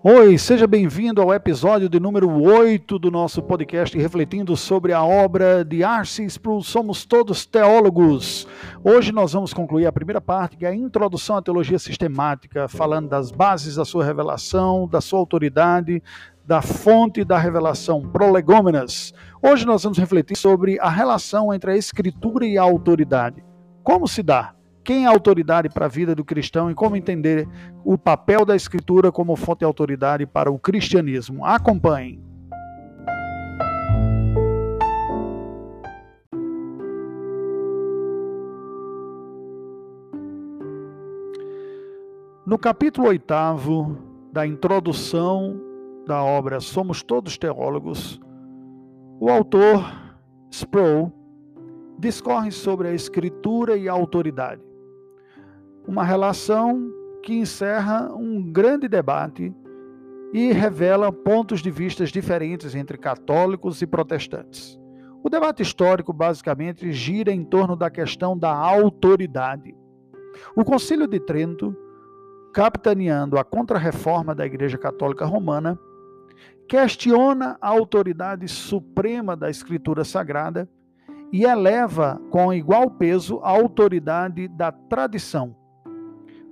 Oi, seja bem-vindo ao episódio de número 8 do nosso podcast refletindo sobre a obra de Arcis Sproul, Somos Todos Teólogos. Hoje nós vamos concluir a primeira parte, que é a introdução à teologia sistemática, falando das bases da sua revelação, da sua autoridade, da fonte da revelação, prolegômenas. Hoje nós vamos refletir sobre a relação entre a escritura e a autoridade. Como se dá? Quem é autoridade para a vida do cristão e como entender o papel da Escritura como fonte de autoridade para o cristianismo. Acompanhe. No capítulo oitavo da introdução da obra Somos Todos Teólogos, o autor Sproul discorre sobre a escritura e a autoridade uma relação que encerra um grande debate e revela pontos de vistas diferentes entre católicos e protestantes. O debate histórico basicamente gira em torno da questão da autoridade. O Concílio de Trento, capitaneando a contrarreforma da Igreja Católica Romana, questiona a autoridade suprema da Escritura Sagrada e eleva com igual peso a autoridade da tradição,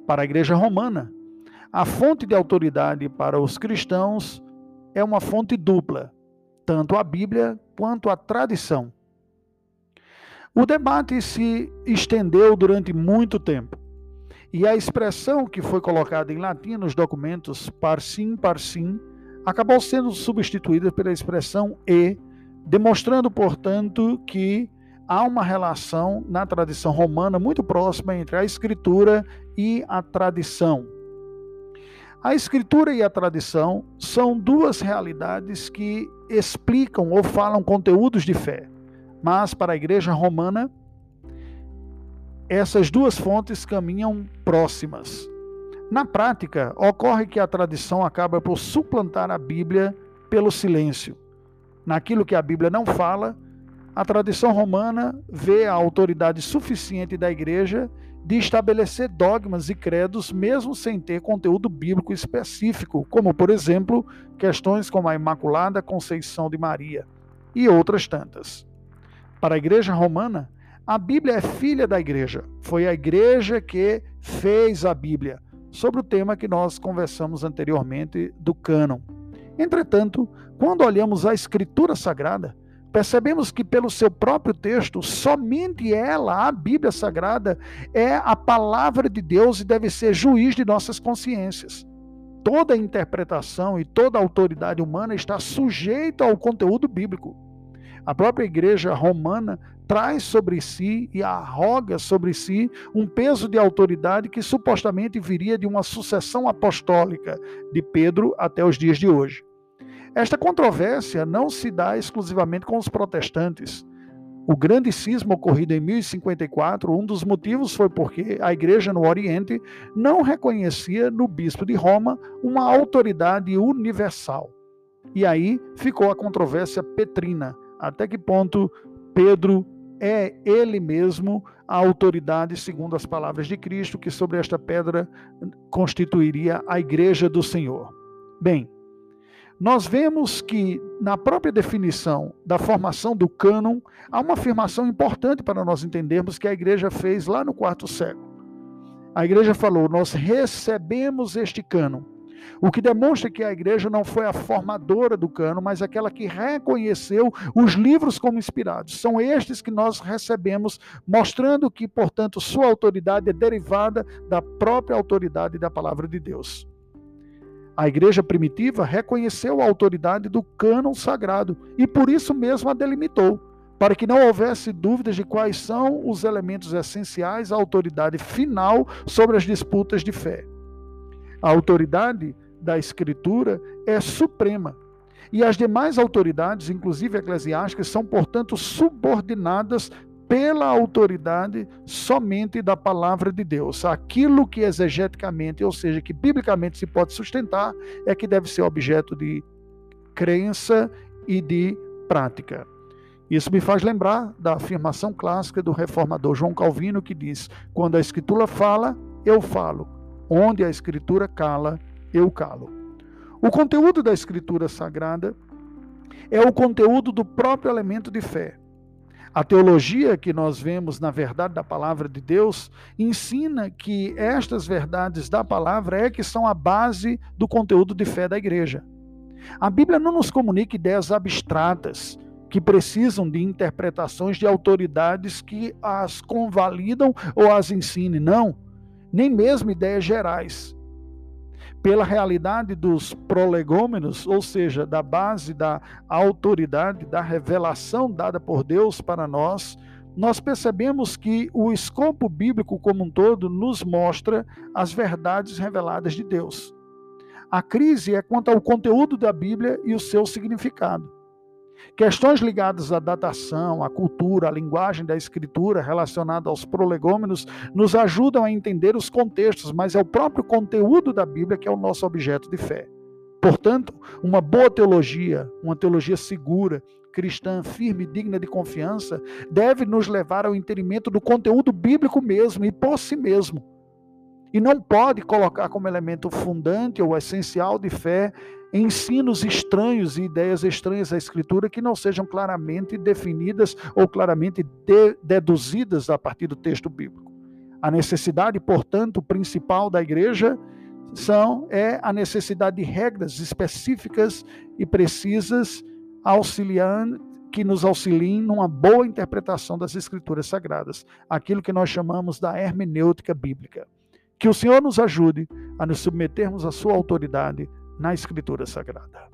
para a Igreja Romana. A fonte de autoridade para os cristãos é uma fonte dupla, tanto a Bíblia quanto a tradição. O debate se estendeu durante muito tempo. E a expressão que foi colocada em latim nos documentos parsim parsim acabou sendo substituída pela expressão e, demonstrando, portanto, que há uma relação na tradição romana muito próxima entre a escritura e a tradição. A escritura e a tradição são duas realidades que explicam ou falam conteúdos de fé. Mas para a igreja romana, essas duas fontes caminham próximas. Na prática, ocorre que a tradição acaba por suplantar a Bíblia pelo silêncio. Naquilo que a Bíblia não fala, a tradição romana vê a autoridade suficiente da igreja de estabelecer dogmas e credos mesmo sem ter conteúdo bíblico específico, como, por exemplo, questões como a Imaculada Conceição de Maria e outras tantas. Para a igreja romana, a Bíblia é filha da igreja. Foi a igreja que fez a Bíblia, sobre o tema que nós conversamos anteriormente do cânon. Entretanto, quando olhamos a Escritura Sagrada, percebemos que, pelo seu próprio texto, somente ela, a Bíblia Sagrada, é a palavra de Deus e deve ser juiz de nossas consciências. Toda interpretação e toda autoridade humana está sujeita ao conteúdo bíblico. A própria igreja romana traz sobre si e arroga sobre si um peso de autoridade que supostamente viria de uma sucessão apostólica de Pedro até os dias de hoje. Esta controvérsia não se dá exclusivamente com os protestantes. O grande cisma ocorrido em 1054, um dos motivos foi porque a igreja no Oriente não reconhecia no bispo de Roma uma autoridade universal. E aí ficou a controvérsia petrina, até que ponto Pedro é ele mesmo a autoridade, segundo as palavras de Cristo, que sobre esta pedra constituiria a igreja do Senhor. Bem, nós vemos que na própria definição da formação do cânon há uma afirmação importante para nós entendermos que a igreja fez lá no quarto século. A igreja falou: Nós recebemos este cânon. O que demonstra que a igreja não foi a formadora do cânon, mas aquela que reconheceu os livros como inspirados. São estes que nós recebemos, mostrando que, portanto, sua autoridade é derivada da própria autoridade da palavra de Deus. A igreja primitiva reconheceu a autoridade do cânon sagrado e por isso mesmo a delimitou, para que não houvesse dúvidas de quais são os elementos essenciais à autoridade final sobre as disputas de fé. A autoridade da Escritura é suprema. E as demais autoridades, inclusive eclesiásticas, são, portanto, subordinadas pela autoridade somente da palavra de Deus. Aquilo que exegeticamente, ou seja, que biblicamente se pode sustentar, é que deve ser objeto de crença e de prática. Isso me faz lembrar da afirmação clássica do reformador João Calvino, que diz: Quando a Escritura fala, eu falo. Onde a Escritura cala, eu calo. O conteúdo da Escritura Sagrada é o conteúdo do próprio elemento de fé. A teologia que nós vemos na verdade da palavra de Deus ensina que estas verdades da palavra é que são a base do conteúdo de fé da igreja. A Bíblia não nos comunica ideias abstratas que precisam de interpretações de autoridades que as convalidam ou as ensinem, não, nem mesmo ideias gerais pela realidade dos prolegômenos, ou seja, da base da autoridade, da revelação dada por Deus para nós, nós percebemos que o escopo bíblico como um todo nos mostra as verdades reveladas de Deus. A crise é quanto ao conteúdo da Bíblia e o seu significado. Questões ligadas à datação, à cultura, à linguagem da escritura relacionada aos prolegômenos nos ajudam a entender os contextos, mas é o próprio conteúdo da Bíblia que é o nosso objeto de fé. Portanto, uma boa teologia, uma teologia segura, cristã, firme e digna de confiança, deve nos levar ao entendimento do conteúdo bíblico mesmo e por si mesmo. E não pode colocar como elemento fundante ou essencial de fé ensinos estranhos e ideias estranhas à Escritura que não sejam claramente definidas ou claramente de, deduzidas a partir do texto bíblico. A necessidade, portanto, principal da igreja são é a necessidade de regras específicas e precisas auxiliando que nos auxiliem numa boa interpretação das escrituras sagradas, aquilo que nós chamamos da hermenêutica bíblica. Que o Senhor nos ajude a nos submetermos à sua autoridade na Escritura Sagrada.